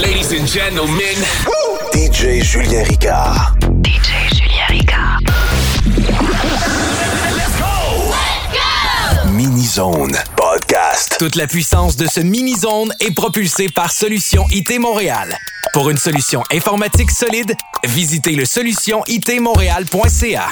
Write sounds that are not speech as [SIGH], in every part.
Ladies and gentlemen, DJ Julien Ricard. DJ Julien Ricard. let's go! Mini Zone Podcast. Toute la puissance de ce mini-zone est propulsée par Solution IT Montréal. Pour une solution informatique solide, visitez le solutionitmontréal.ca.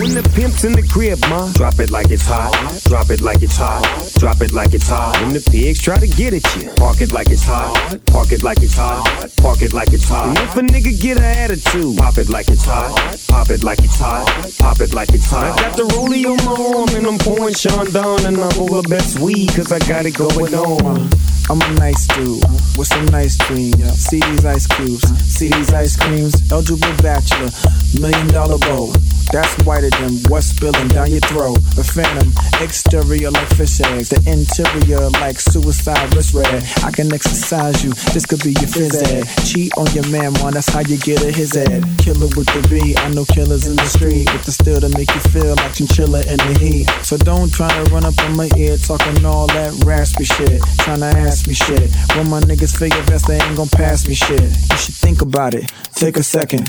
When the pimp's in the crib, ma, drop it like it's hot. Drop it like it's hot. Drop it like it's hot. When the pigs try to get at you, park it like it's hot. Park it like it's hot. Park it like it's hot. And if a nigga get an attitude, pop it like it's hot. Pop it like it's hot. Pop it like it's hot. I got the rollie on my arm and I'm pouring Chandon and I'm over best weed cause I got it going on. I'm a nice dude with some nice dreams. See these ice cubes, see these ice creams. Eligible bachelor, million dollar bow. That's whiter than what's spilling down your throat. A phantom, exterior like fish eggs, the interior like suicide wrist red. I can exercise you, this could be your phys ed. Cheat on your man, man, that's how you get a his head. Killer with the B, I know killers in the street with the still to make you feel like chinchilla in the heat. So don't try to run up on my ear talking all that raspy shit. Trying to ask me shit. When my niggas figure best, they ain't gon' pass me shit. You should think about it, take a second.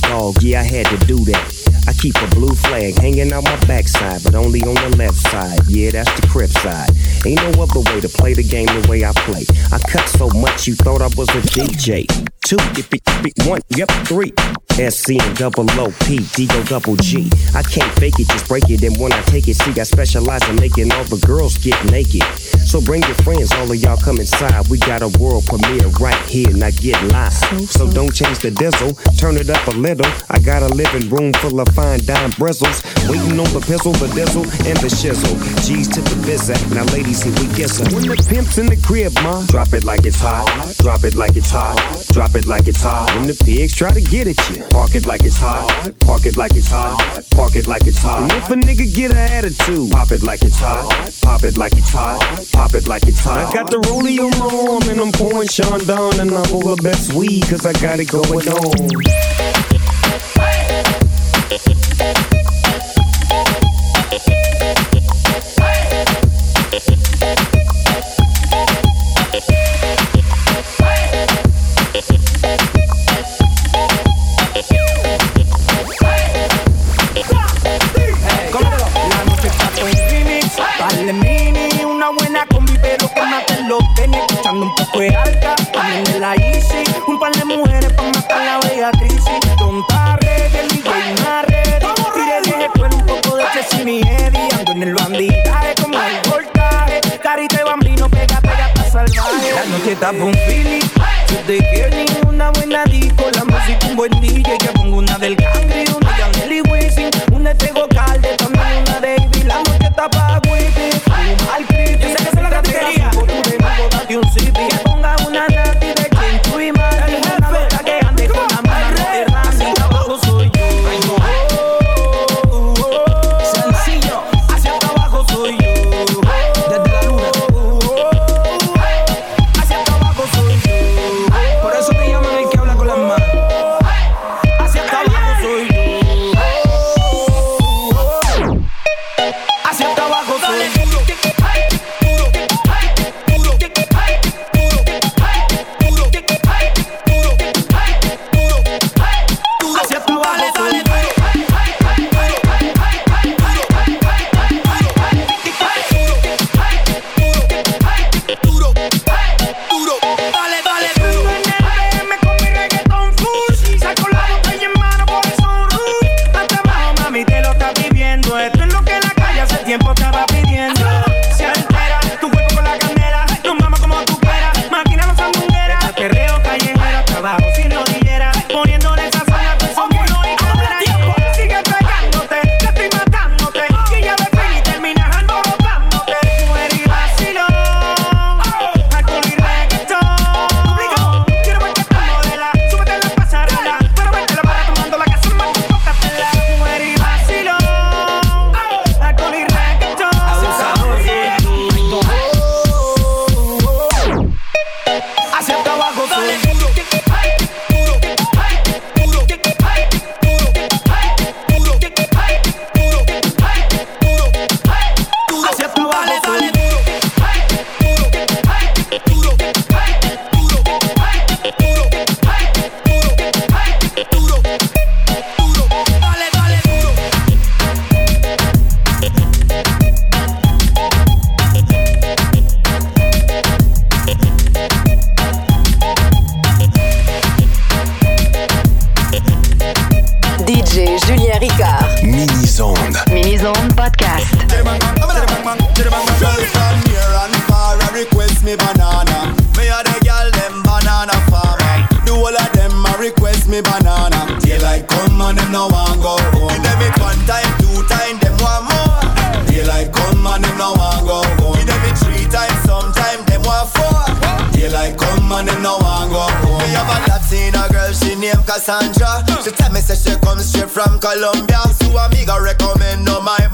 dog, yeah, I had to do that. I keep a blue flag hanging out my backside, but only on the left side. Yeah, that's the crib side. Ain't no other way to play the game the way I play. I cut so much you thought I was a DJ. Two, if it, one, yep, three. SC and double O P, D go double G. I can't fake it, just break it. And when I take it, see, I specialize in making all the girls get naked. So bring your friends, all of y'all come inside. We got a world premiere right here, now get live. So don't change the diesel, turn it up a little. I got a living room full of fine dime bristles. Waiting on the pistol, the diesel, and the shizzle. G's to the bizac, now ladies, here we kiss her. When the pimp's in the crib, ma, drop it like it's hot. Drop it like it's hot. Drop it like it's hot. When the pigs try to get at you, park it like it's hot. Park it like it's hot. Park it like it's hot. And if a nigga get an attitude, pop it like it's hot. Pop it like it's hot. Pop it like it's hot. I got the rollie on my arm and I'm pouring Chandon and I'm over best weed cause I got it going on. Tapa un Philly, yo te quiero ninguna buena disco. La música un buen DJ, que pongo una del cangre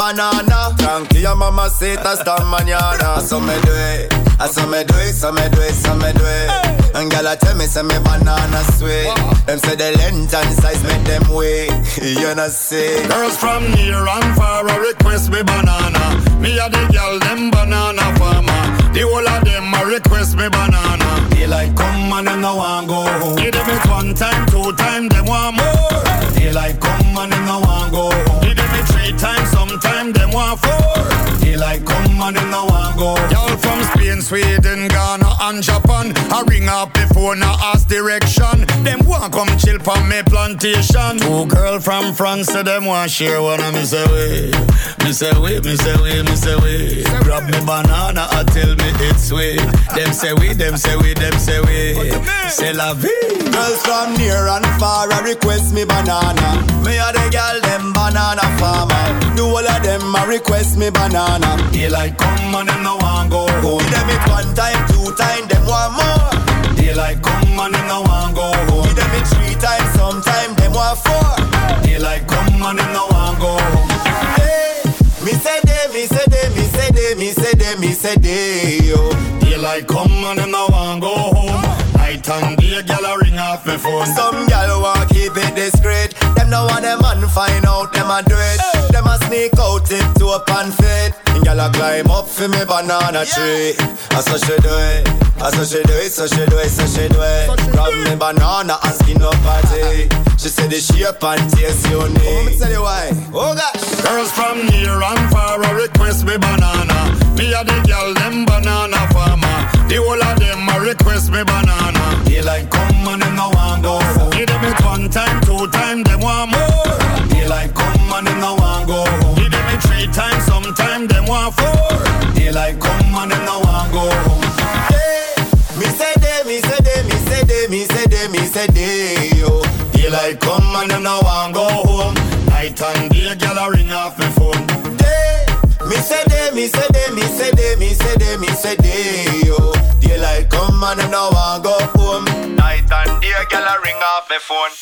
banana. Tranquila mama sita esta mañana. Ah, so me do it, I so me do it, so me do it, so me do it. And gyal tell me say me banana sweet. Them say the length and size make them wait. [LAUGHS] You know see. Girls from near and far request me banana. Me a the gyal them banana farmer. The whole of them a request me banana. Daylight come and them no want go home. Give them it one time, two time, them want more. Daylight come and them no want go home. Sometime them want four. Daylight come and them no want go. Y'all from Spain, Sweden, Ghana and Japan. I ring up before now ask direction. Them want come chill from me plantation. Two girl from France, so them want share one of me say way. Me say way, me say way, me say way. Grab me banana, I tell me it's sweet. Them say we, them say we, them say we. Say la vie. Girls from near and far I request me banana. Me a the girl them banana farmer. Do all of them a request me banana. Daylight come and them no want go home. Give them it one time, two time, them want more. Daylight come and them no want go home. Give them it three times, sometime them want four. Daylight come and them no want go home. Hey, me say they, me say they, me say they, me say they, me say they, yo. Daylight come and them no want go home. Night and day, gyal a ring off me phone. Some gyal want keep it discreet. Them no want them man find out them a do it. Them a sneak out to up and fit. And gyal a climb up for me banana tree. I eh? eh? so she do it. I so she do it, so she do it, so she do it. Grab me banana and skin up party. She said the shape and taste unique. Oh, me tell you why. Oh gosh. Girls from near and far a request me banana. Me a the gyal them banana farmer. The whole of them a request me banana. They like come and them no want go. Give them it one time, two time, them want more. Times, sometime them want four. Daylight come and them no go. Me say they, me say they, me say they, me say they, me say they, yo. Daylight come and them no want go home. Night and day, gyal a ring off me phone. They, me say they, me say they, me say they, me say they, me say they, yo. Daylight come and them no want go home. Night and day, gyal a ring off me phone.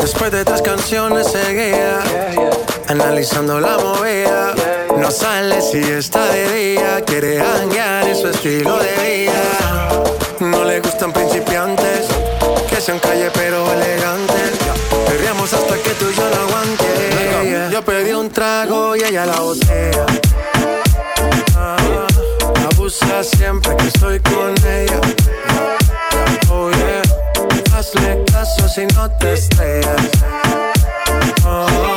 Después de estas canciones seguía analizando la movida. No sale si está de día, quiere hanguear en su estilo de vida. No le gustan principiantes, sean calle pero elegantes. Perreamos hasta que tú y yo no aguante. Yo pedí un trago y ella la botella. Ah, abusa siempre que estoy con ella. Oh yeah, hazle caso si no te estrellas. Oh,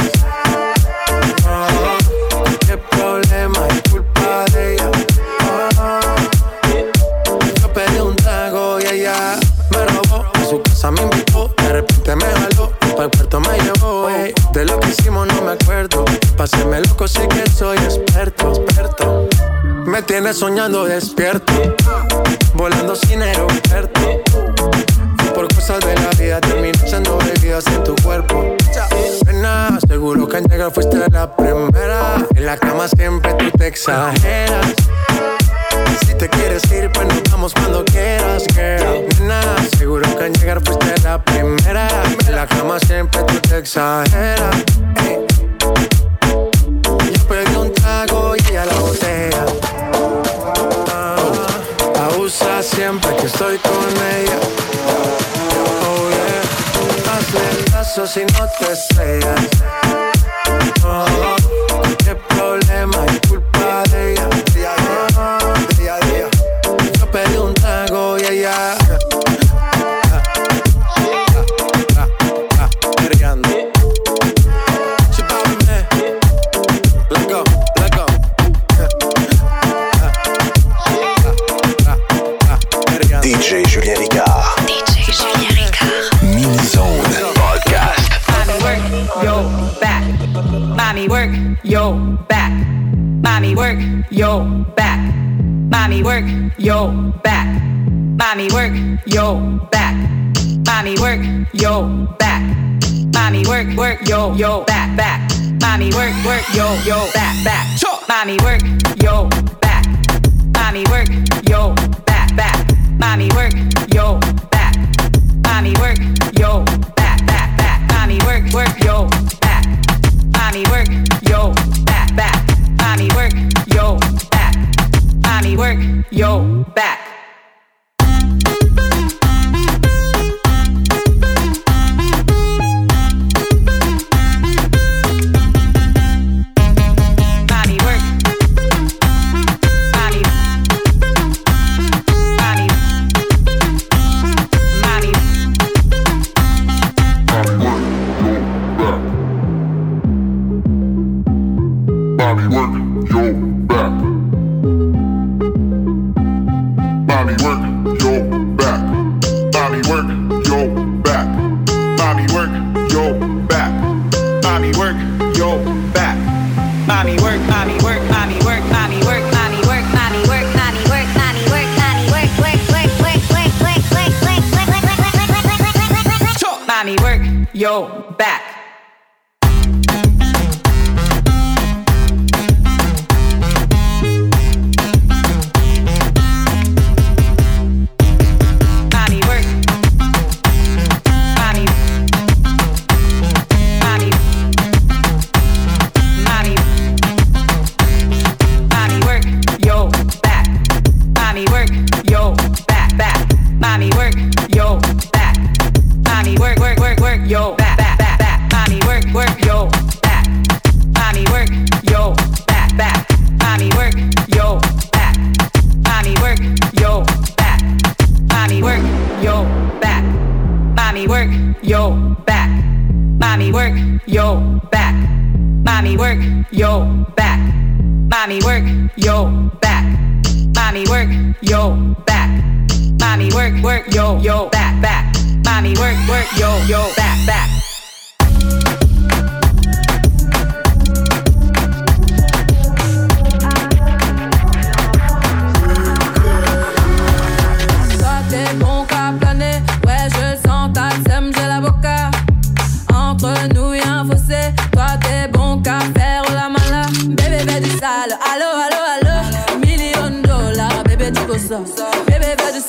soñando despierto, volando sin aeropuerto. Por cosas de la vida termino echando bebidas en tu cuerpo. Nena, seguro que al llegar fuiste la primera. En la cama siempre tú te.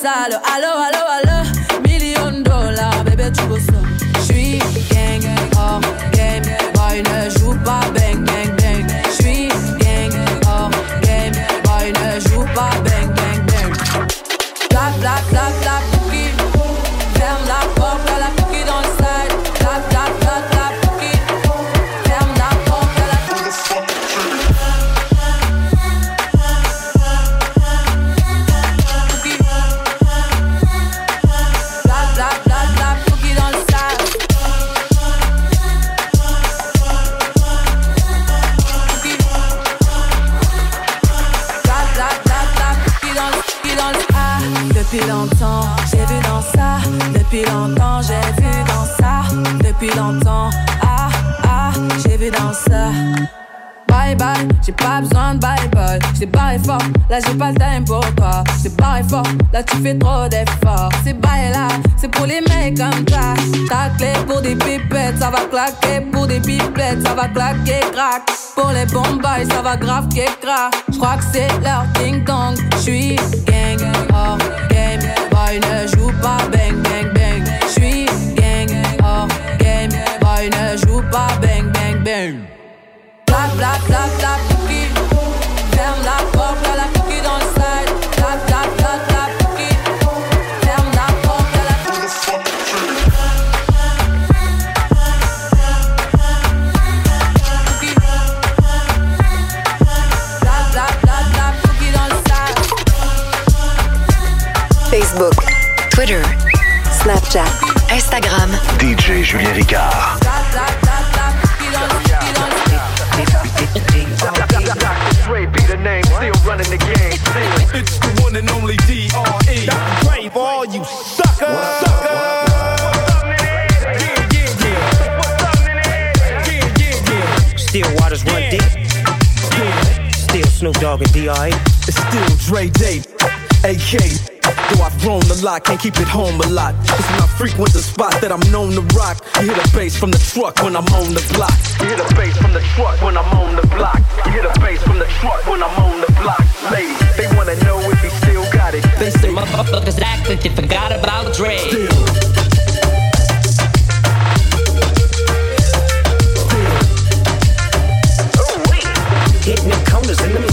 Gonzalo. Aló, aló, aló. Là tu fais trop d'efforts. C'est bye là, c'est pour les mecs comme ça. Ta clé pour des pipettes, ça va claquer. Pour des pipettes, ça va claquer, crack. Pour les bombes, ça va grave crack. J'crois que c'est leur ding dong. J'suis gang, hors game. Boy ne joue pas bang bang bang. J'suis gang, hors game. Boy ne joue pas bang bang bang. Bla bla bla Snapchat, Instagram. DJ Julien Ricard. Be the name, still running the game. It's the one and only D.R.E. Dre for all you suckers. Still waters run deep. Still Snoop Dogg and D.R.E. It's still Dre Day, AK. Grown a lot, can't keep it home a lot. Cause when I frequent the spot that I'm known to rock, you hear the bass from the truck when I'm on the block. You hear the bass from the truck when I'm on the block. You hear the bass from the truck when I'm on the block. Ladies, they wanna know if he still got it. They say motherfuckers act like they forgot about Dre. Hitting them corners in them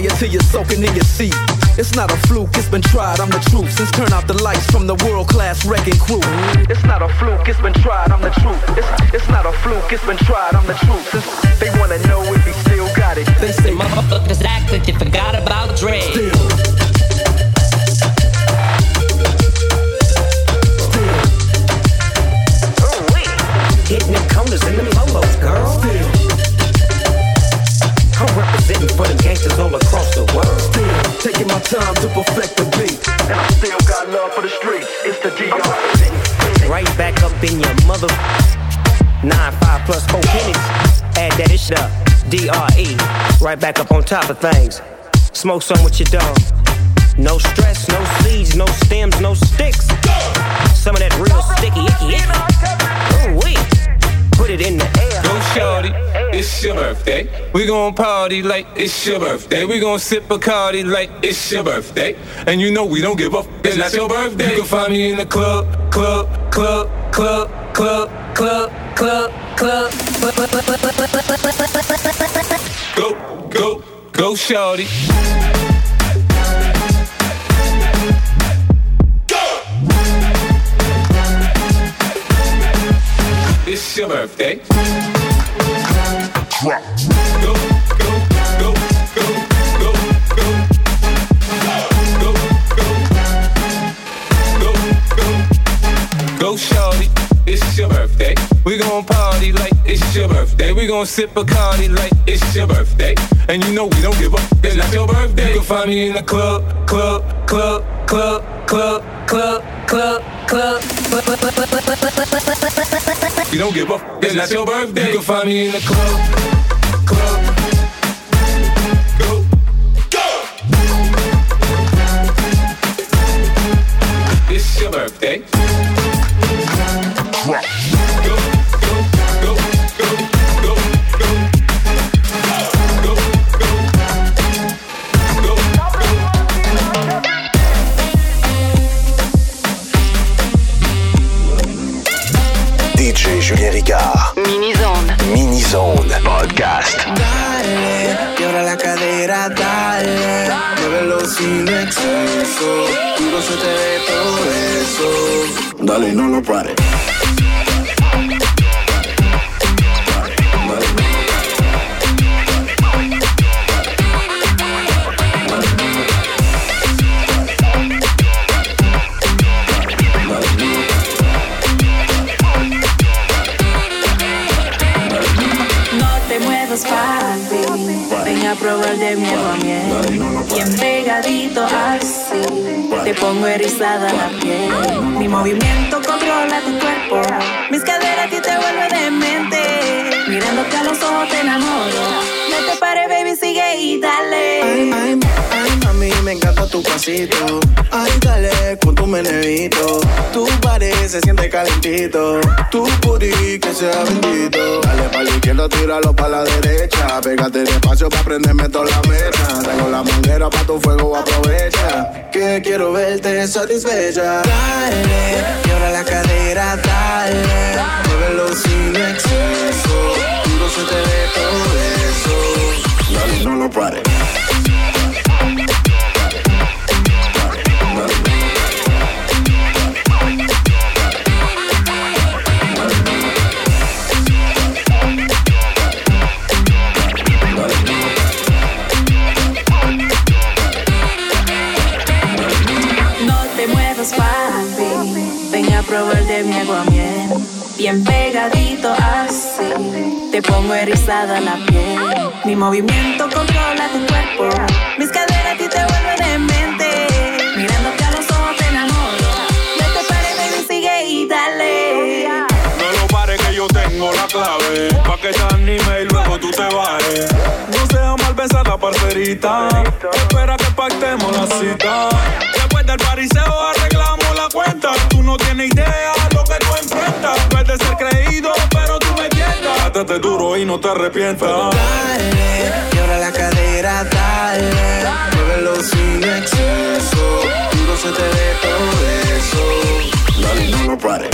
till you're soaking in your seat. It's not a fluke, it's been tried, I'm the truth. Since turn out the lights from the world class wrecking crew. It's not a fluke, it's been tried, I'm the truth. It's, it's not a fluke, it's been tried, I'm the truth. Since they wanna know if he still got it. They say motherfuckers act like they forgot about Dre. Hitting for them gangsters all across the world. Taking my time to perfect the beat. And I still got love for the streets. It's the DR. Right back up in your mother. Nine, five plus four pennies. Add that ish up. D-R-E. Right back up on top of things. Smoke some with your dog. No stress, birthday. We gon' party like it's your birthday. We gon' sip Bacardi like it's your birthday. And you know we don't give up, it's not your birthday. You can find me in the club, club, club, club, club, club, club, club. Go, go, go shorty. It's your birthday. Drop. Go, go, go, go, go, go. Go, go, go, go. Go, shorty. It's your birthday. We gon' party like it's your birthday. We gon' sip Bacardi like it's your birthday. And you know we don't give up. It's not your birthday. You can find me in the club, club, club, club, club, club, club, club. You don't give up. It's not your birthday. You can find me in the club, club. Go, go. It's your birthday. Dale, no lo pares. Te muevas papi, ven a probar de mi miel. Bien pegadito así, te pongo erizada la piel. Mi movimiento controla tu cuerpo, mis caderas a ti te vuelven demente. Mirándote a los ojos te enamoro. No te pares, baby, sigue y dale. Me encanta tu pasito. Ay, dale con tu menevito. Tu body se siente calentito. Tu booty que sea bendito. Dale pa' la izquierda, tíralo pa' la derecha. Pégate despacio pa' prenderme toda la mesa. Tengo la manguera pa' tu fuego, aprovecha. Que quiero verte satisfecha. Dale, y ahora la cadera, dale. Muévelo sin exceso. Duro se te ve todo eso. Dale, no lo pares. Probar de mi agua miel. Bien pegadito así. Te pongo erizada la piel. Mi movimiento controla tu cuerpo. Mis caderas a ti te vuelven demente. Mirándote a los ojos te enamoro. No te pares, baby, sigue y dale. No lo pares que yo tengo la clave. Pa' que te anime y luego tú te bajes. No seas mal pensada, parcerita. Espera que pactemos la cita. Después del pariseo arreglamos la cuenta. Tú no tienes idea lo que tú enfrentas. Puedes ser creído, pero tú me tientas. Date duro y no te arrepientas. Dale, y ahora la cadera, dale. Muévelo sin exceso. Duro se te ve todo eso. Dale, no lo pares.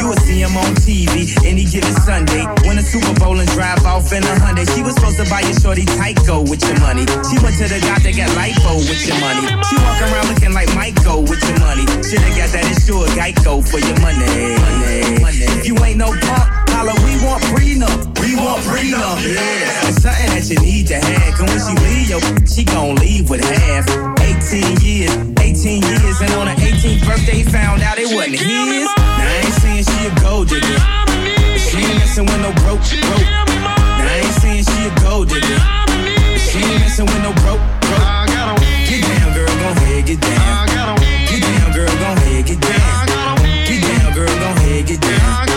You would see him on TV any given Sunday. Win a Super Bowl and drive off in a Hyundai. She was supposed to buy your shorty Tyco with your money. She went to the guy that got lipo with your money. She walk around looking like Michael with your money. Shoulda got that insured Geico for your money. money. money. If you ain't no punk, holler, we want prenup. We want prenup. Yeah. it's Something that you need to have. Cause when she leave, yo, she gon' leave with half. 18 years, 18 years, and on her 18th birthday, found out it wasn't his. Now I ain't saying she a gold digger. She ain't messing with no broke, broke. Now I ain't saying she a gold digger. She ain't messing with no broke, broke. Get down, girl, go ahead, get down. Get down, girl, go ahead, get down. Get down, girl, go ahead, get down.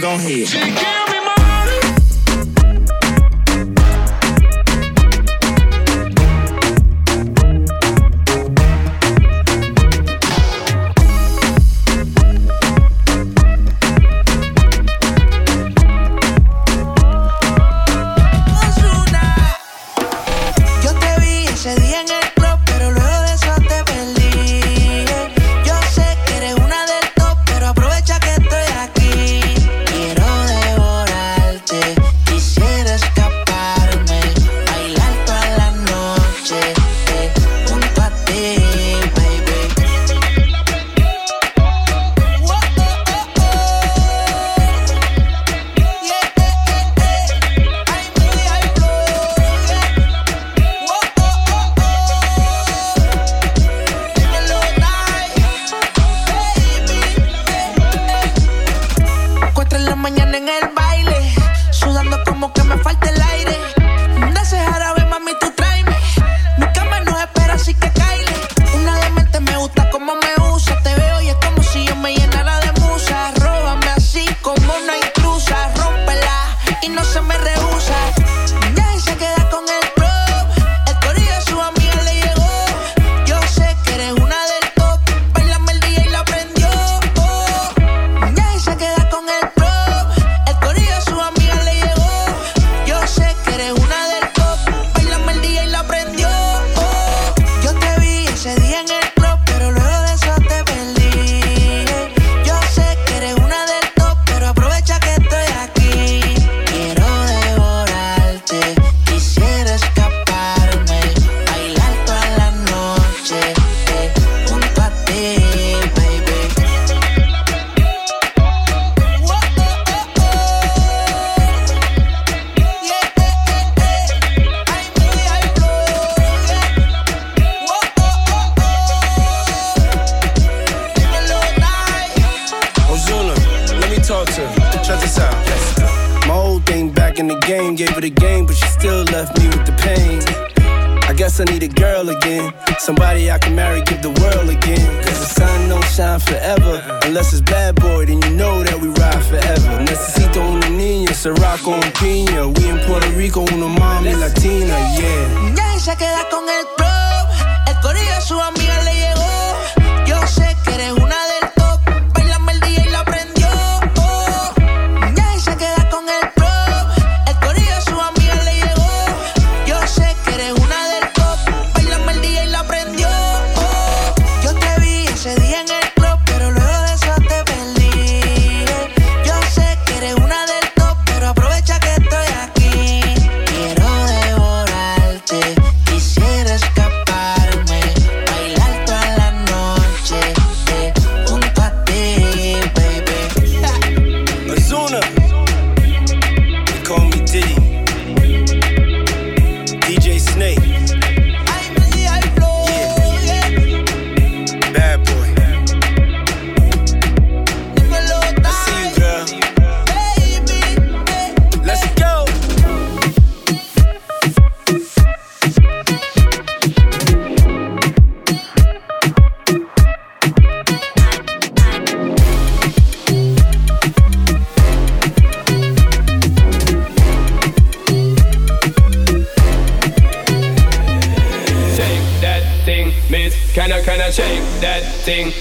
go ahead. que me falta el aire.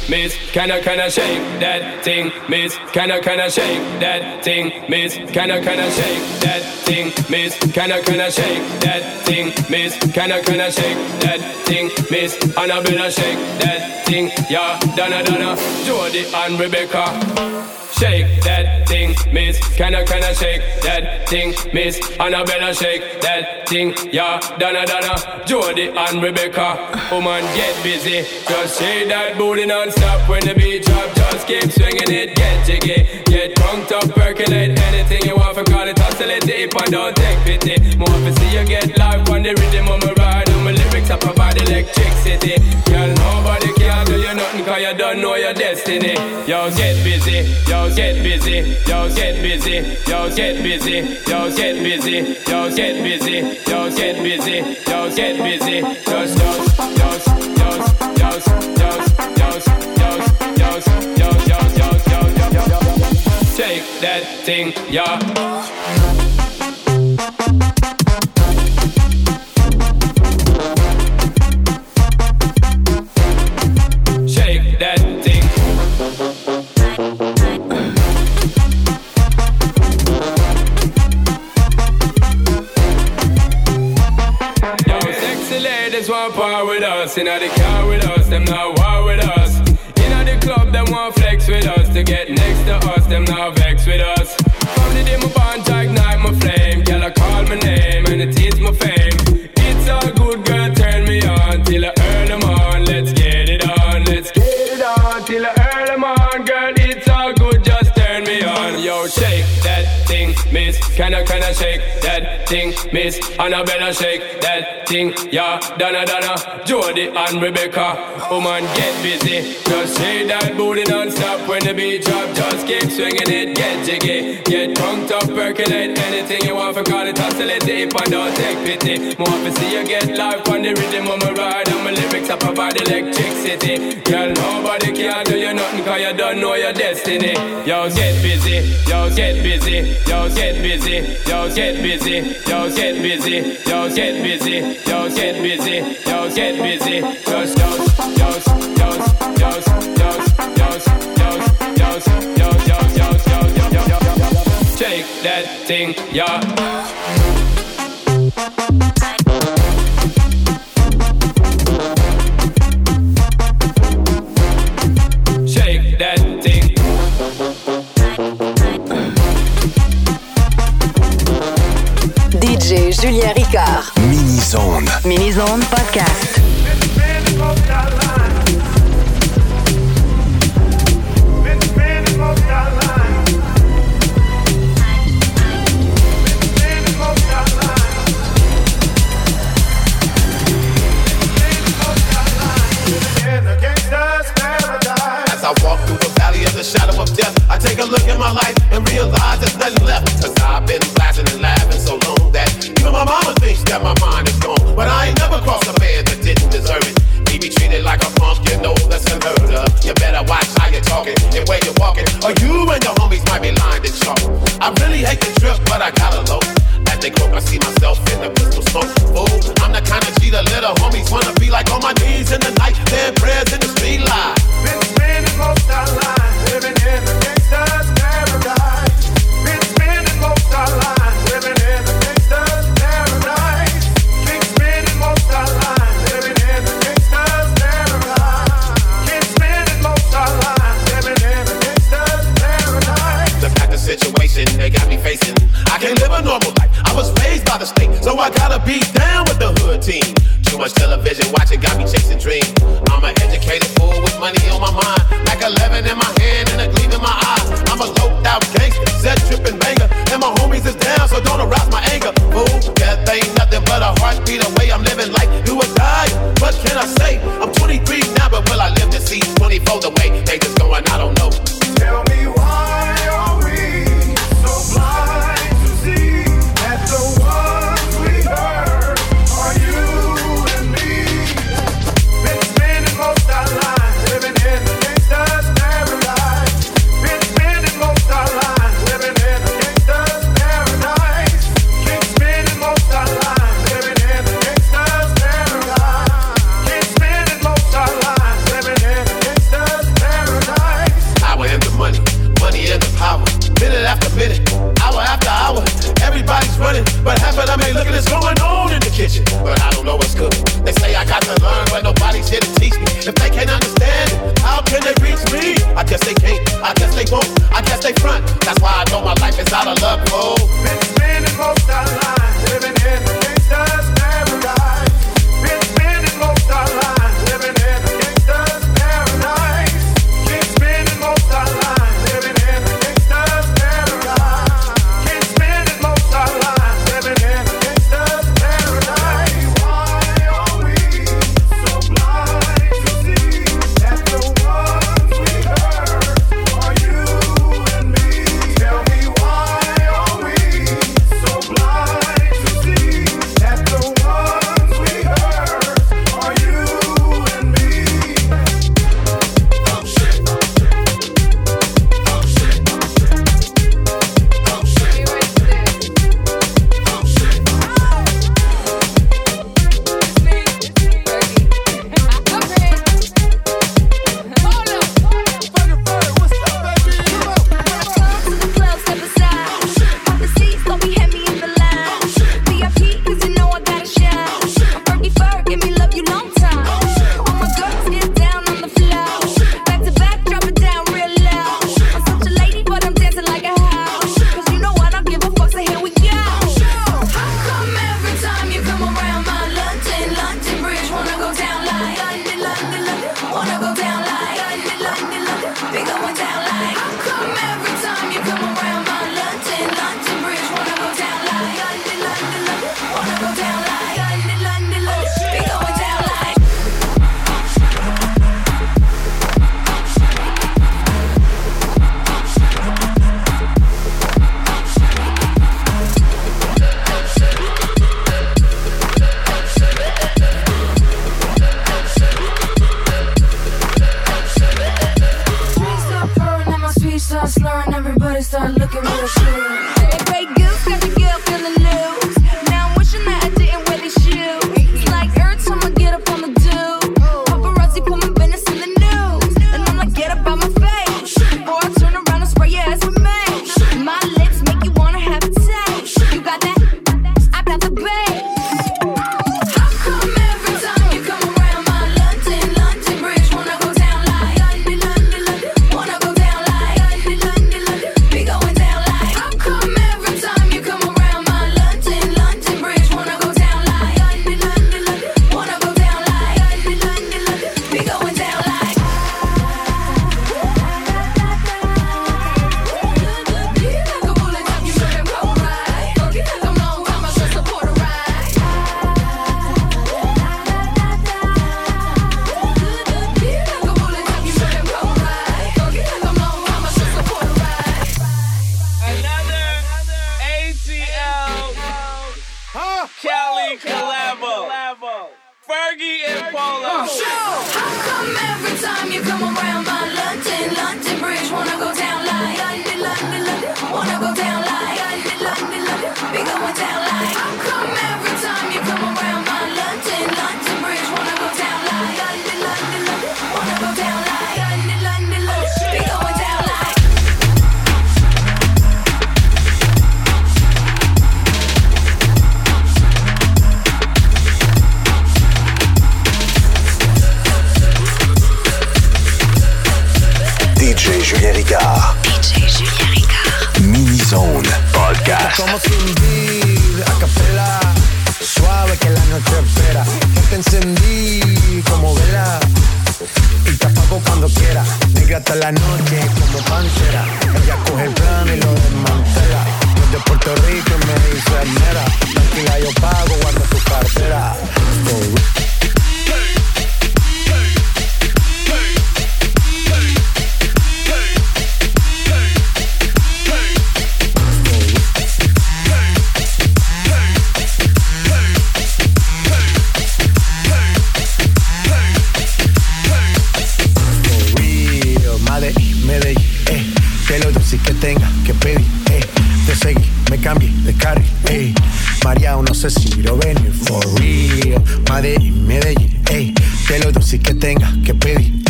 Miss? Can I, can I shake that thing, miss? Can I, can I shake that thing, miss? Can I, can I shake that thing, miss? Can I, can I shake that thing, miss? Can I, can I shake that thing, miss? Annabella shake that thing, yeah. Donna, Donna, Jody and Rebecca. Shake that thing, miss. Can I, can I shake that thing, miss? Annabella shake that thing, yeah. Donna, Donna, Jody and Rebecca. Woman, get busy. Just shake that booty non-stop when the beat drop. Just keep swinging it, get jiggy. Get drunk up, percolate anything you want for call it oscillate hip and don't take pity. More to see you get live on the rhythm of my ride. And my lyrics up about electricity. Girl, nobody nothing cause you don't know your destiny. Yo, get busy. Yo, get busy, yo, get busy, yo, get busy, yo, get busy, yo, get busy, yo, get busy, yo, get busy, just, just, just, just, just, just, just, just, Take that thing, yeah. Us. Inna the car with us, them not war with us. Inna the club, them want flex with us. To get next to us, them not vex with us. From the day my bond, I miss. Can I, can I shake that thing, miss? Annabella, shake that thing, yeah. Donna, Donna, Jody and Rebecca. Woman, get busy. Just shake that booty non-stop when the beat drop. Just keep swinging it, get jiggy. Get drunk up, percolate anything you want for call it oscillate hip and don't take pity. More to see you get life on the rhythm of my ride and my lyrics up about electricity. Girl, nobody can do you nothing cause you don't know your destiny. Yo, get busy. Yo, get busy. Yo, get busy. Yo, get busy. Yo, get busy. Yo, get busy. Yo, get busy. Yo, get busy. Just, just, just, just, just, just, just, just, just, just, just, just, Shake that thing, yeah. DJ Julien Ricard. Mini-zone. Mini-zone podcast. As I walk through the valley of the shadow of death, I take a look at my life and realize there's nothing left. Cause I've been laughing and laughing so long that even my mama thinks that my mind is gone. But I ain't never crossed a man that didn't deserve it. Me be treated like a punk, you know that's unheard of. You better watch how you're talking and where you're walking, or you and your homies might be lined in chalk. I really hate the trip, but I gotta low. At the croak, I see myself in the pistol smoke. Fool, I'm the kind of G the little homies wanna be like on my knees in the night, saying prayers in the street light. Been spending most our lives living in a the state, so I gotta be down with the hood team. Too much television watching got me chasing dreams. I'm an educated fool with money on my mind, like 11 in my hand and a gleam in my eye. I'm a loped out gangster, set tripping banger, and my homies is down, so don't arouse my anger. Fool, death ain't nothing but a heartbeat away. I'm living life, do or die. What can I say? I'm 23 now, but will I live to see 24 the way they just going? I don't know. they won't. I guess they front. That's why I know my life is out of luck fool. Most love.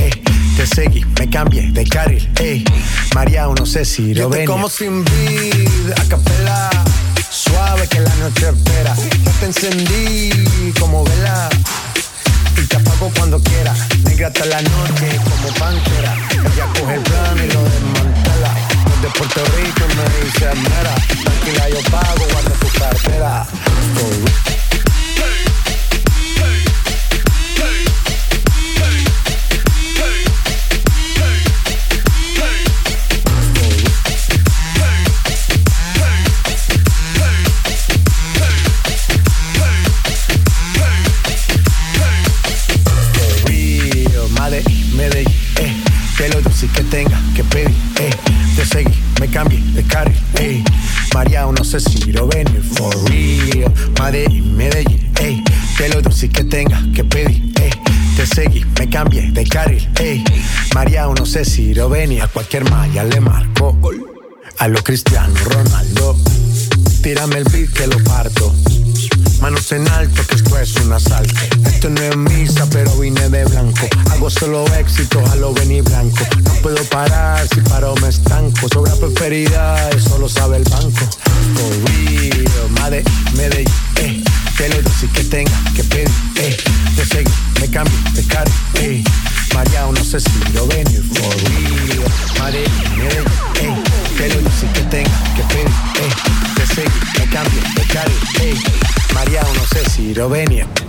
ey. Te seguí, me cambié de carril, ey. María, no sé si lo ven. como sin vida, a capela. Suave que la noche espera. Yo te encendí como vela. Y te apago cuando quiera. Negra hasta la noche como pantera. Ella coge el plan y lo desmantela. De Puerto Rico me dice mera. Tranquila, yo pago, guarda tu cartera. ese Ciro venía, cualquier malla le marco. A lo Cristiano Ronaldo, tírame el beat que lo parto. Manos en alto, que esto es un asalto. Esto no es misa, pero vine de blanco. Hago solo éxito, a lo venir blanco. No puedo parar, si paro me estanco. Sobra prosperidad, eso lo sabe el banco. Madre, Medellín, eh. Acelero sin que tenga que pedir, eh. Yo sigo, me cambio de cara, eh. María, no sé si lo venir for real. Mare, eh. Pero yo sin que tenga que pedir, eh. Yo sigo, me cambio de cara, eh. María, no sé si lo venir.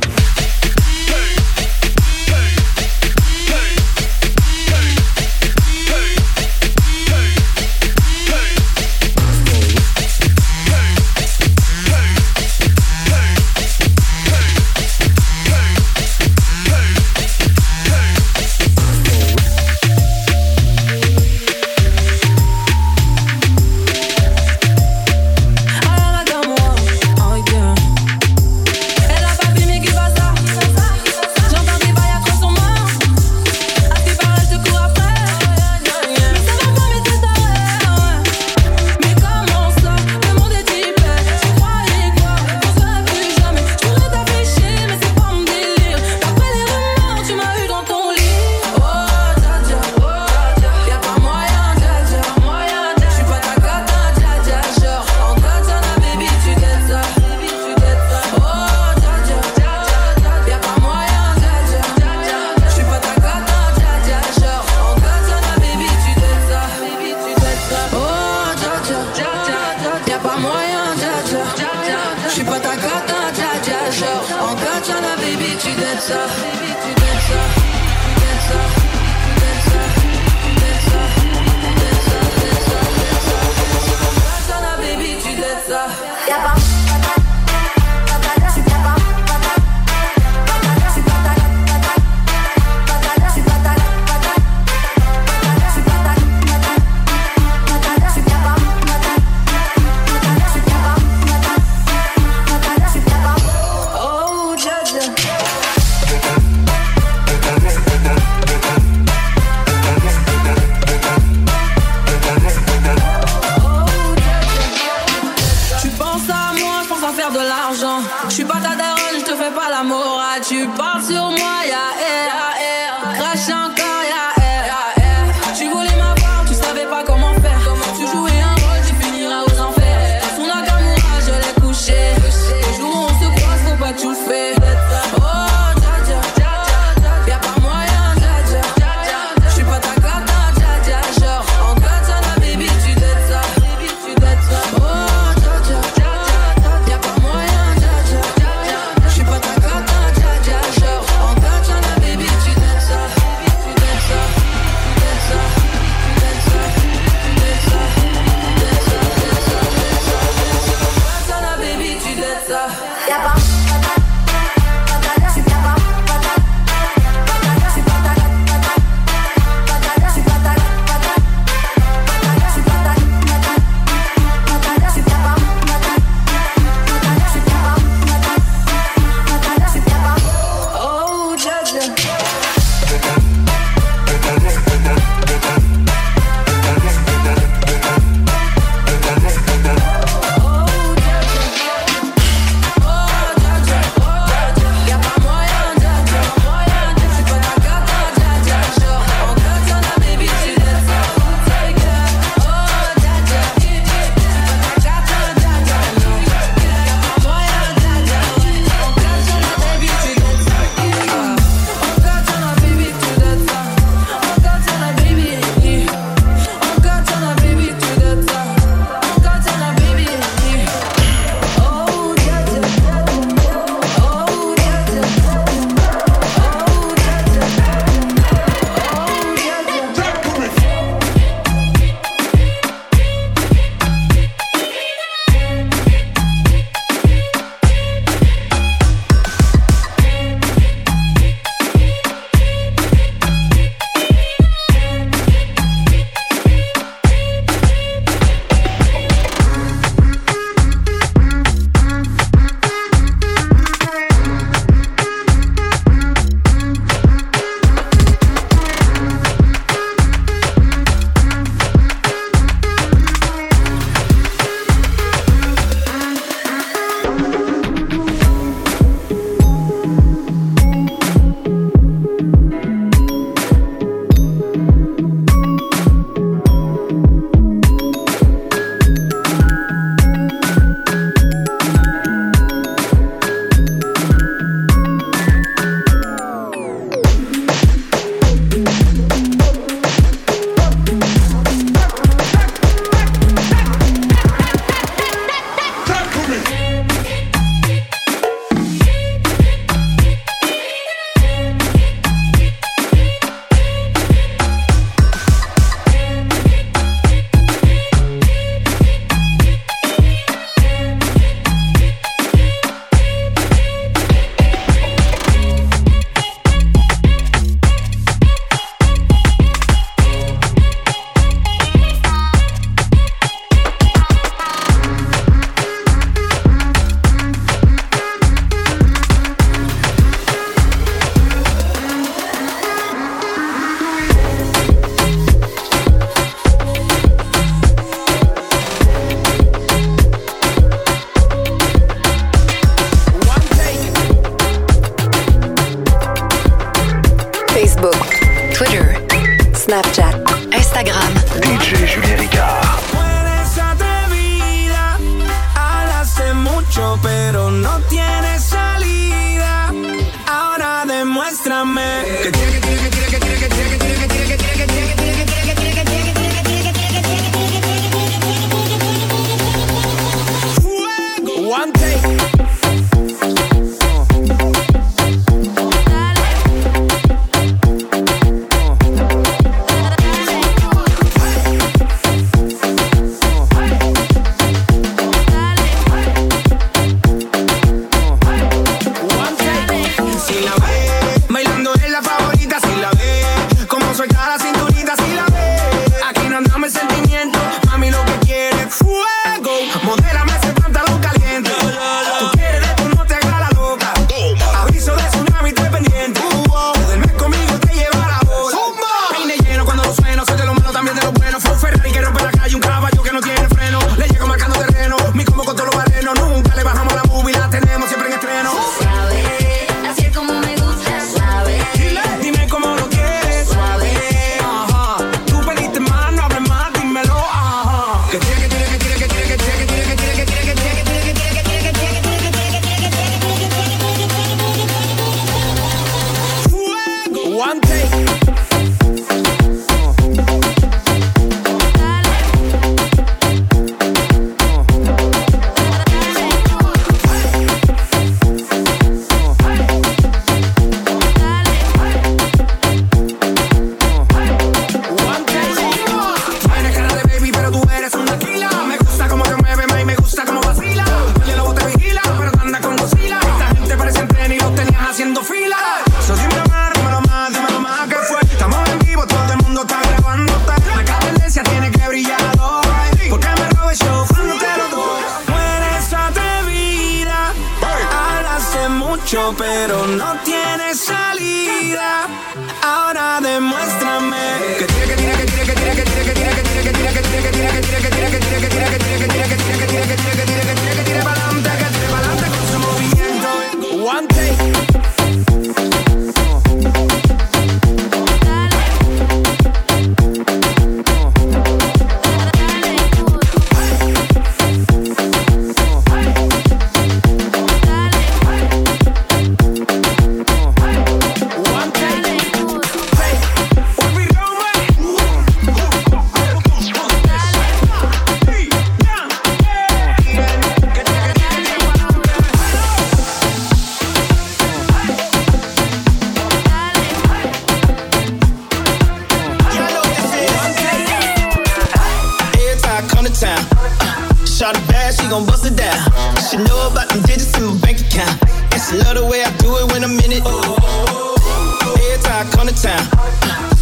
Town,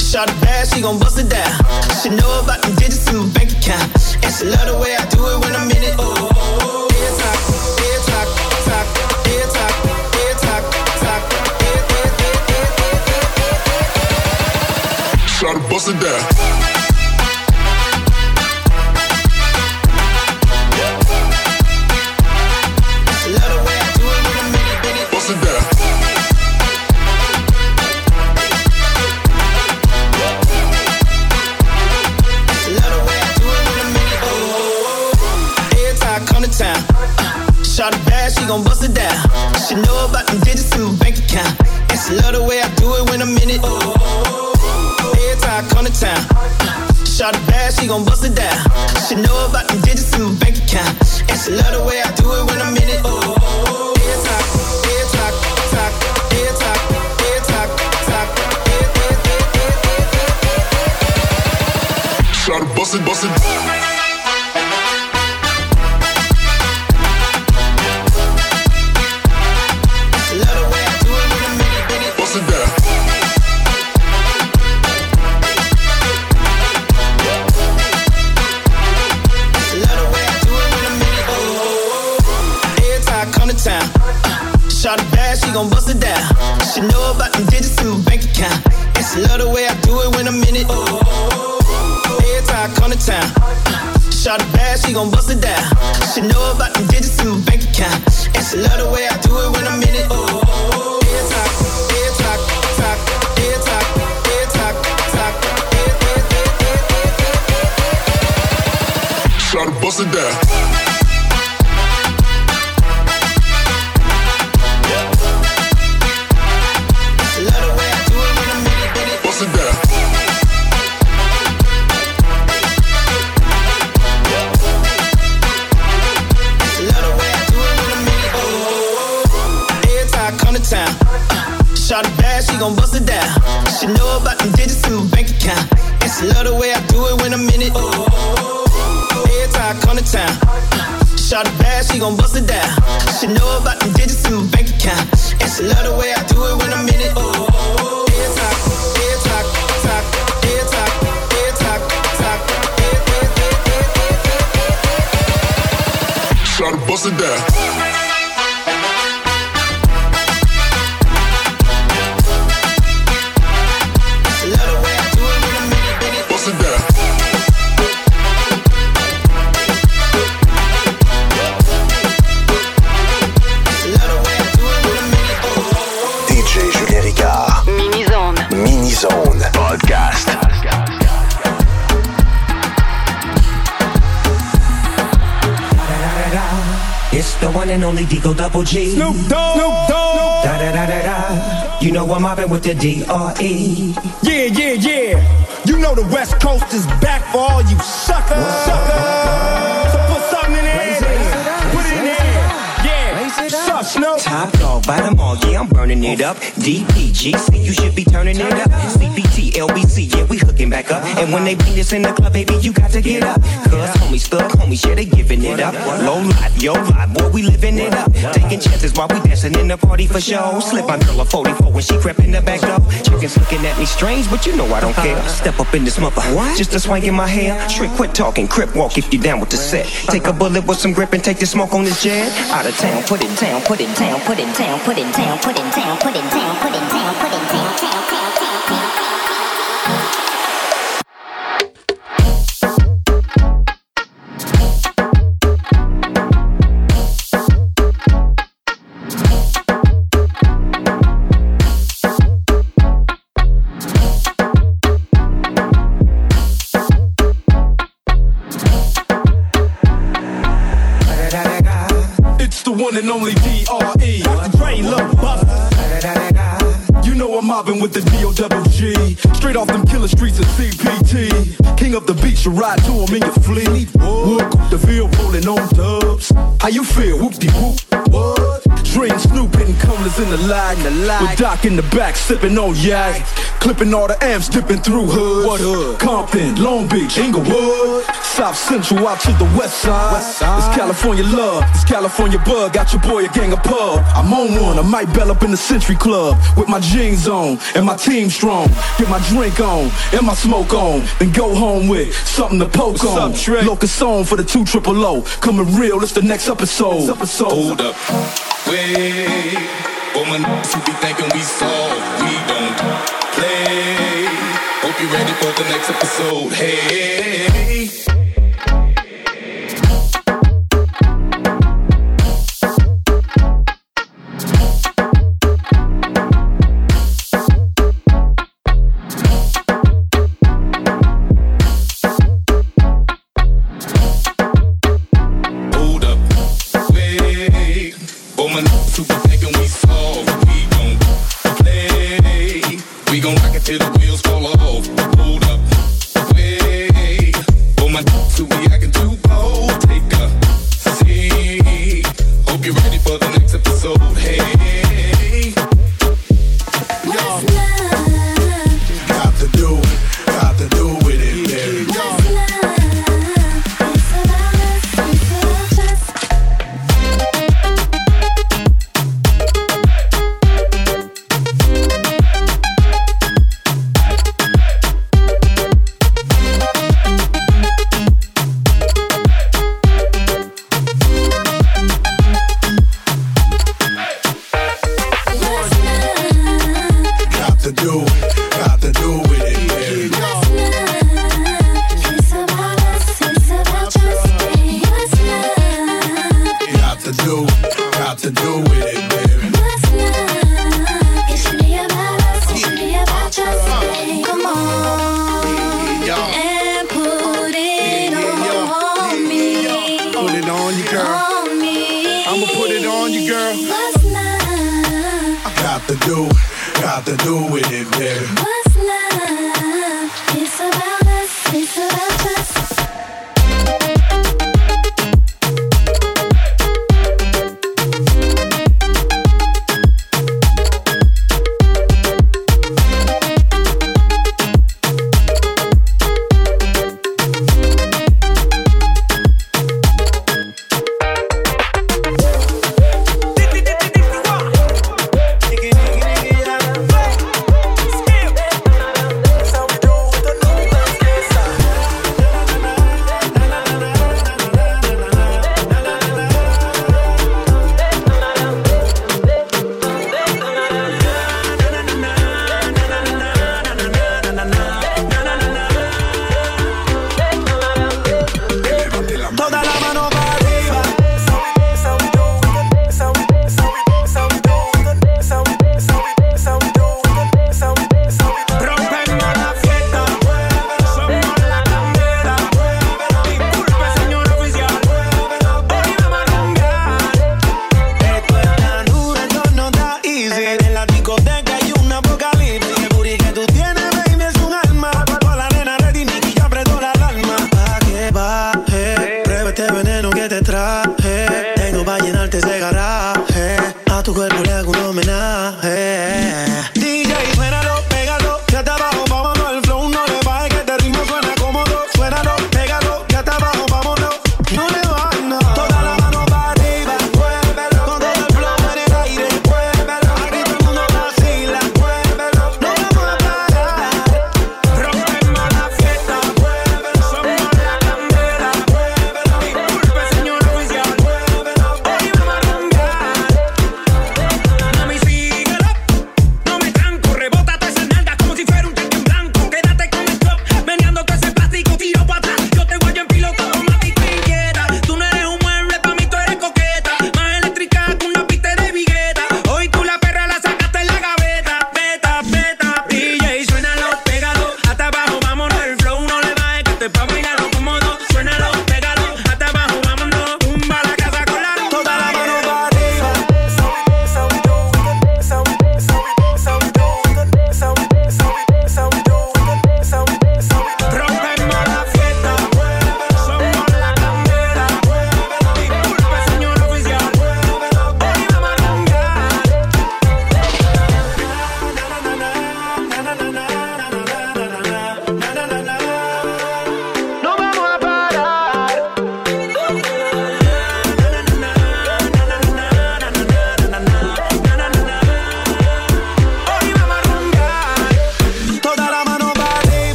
shot it bad, she gon' bust it down. She know about them digits in my bank account. And she love the way I do it when I'm in it. Every time, every time, time, every time, every time, time, every, every, every, every, Shot it, bust it down. She know about them digits in my bank account. And she love the way I do it when I'm in it. Every time I come to town, shot it bad, she gon' bust it down. She know about them digits in my bank account. And she love the way I do it when I'm in it. Every time, every time, time, every time, every time, time, every, every, every, every, Shot it, bust it, bust it. And love the way I do it when I'm in it. Oh, oh, oh. Bust shot she gon' bust it down. She know about them digits in my bank account. And she love the way I do it when I'm in it. Every time I come to town, shot it bad, she gon' bust it down. She know about them digits in my bank account. And she love the way I do it when I'm in it. Every time, every time, time, every time, every time, time, every, every, Shot it, bust it down. And only Digo Double G. Snoop Dogg. Snoop Dogg. Da da da da da. You know I'm mobbing with the D R E. Yeah, yeah, yeah. You know the West Coast is back for all you suckers. Suckers. Snoop. Top dog, by them all, yeah, I'm burning it up. DPGC, you should be turning it up. CPT, LBC, yeah, we hooking back up. And when they bring this in the club, baby, you got to get up. Cause homies, thug homies, yeah, they giving it up. Low life, yo life, boy, we living it up. Taking chances while we dancing in the party for show. Slip my girl a 44 when she crept in the back door. Chickens looking at me strange, but you know I don't care. Step up in this mother, what? just a swank in my hair. Trick, quit talking, crip walk if you down with the set. Take a bullet with some grip and take the smoke on this jet. Out of town, put it down, put it in town, put in town, put in town, put in town, put in town, put in town, put in town, town, town, town, one and only D.R.E. Dr. Love Buster. You know I'm mobbing with the D.O. double G. Straight off them killer streets of CPT. King of the beach, you ride to him in your fleet. Whoop, the field rolling on dubs. How you feel? Whoop de whoop. What? Dre and Snoop hitting colors in the lag. With Doc in the back, sipping on yak. Clipping all the amps, dipping through hoods. What hood? Compton, Long Beach, Inglewood. South Central out to the west side. west side. It's California love, it's California bug. Got your boy a gang of pub. I'm on one, I might bell up in the Century Club. With my jeans on and my team strong. Get my drink on and my smoke on. Then go home with something to poke on. Locust on for the two triple O. Coming real, it's the next episode. Hold up. Wait. My niggas be thinking we don't play. Hope you ready for the next episode. Hey.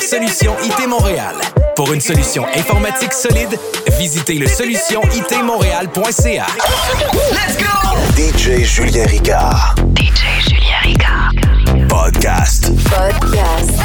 Solution IT Montréal. Pour une solution informatique solide, visitez le solutionitmontréal.ca. Let's go! DJ Julien Ricard. DJ Julien Ricard. Podcast. Podcast.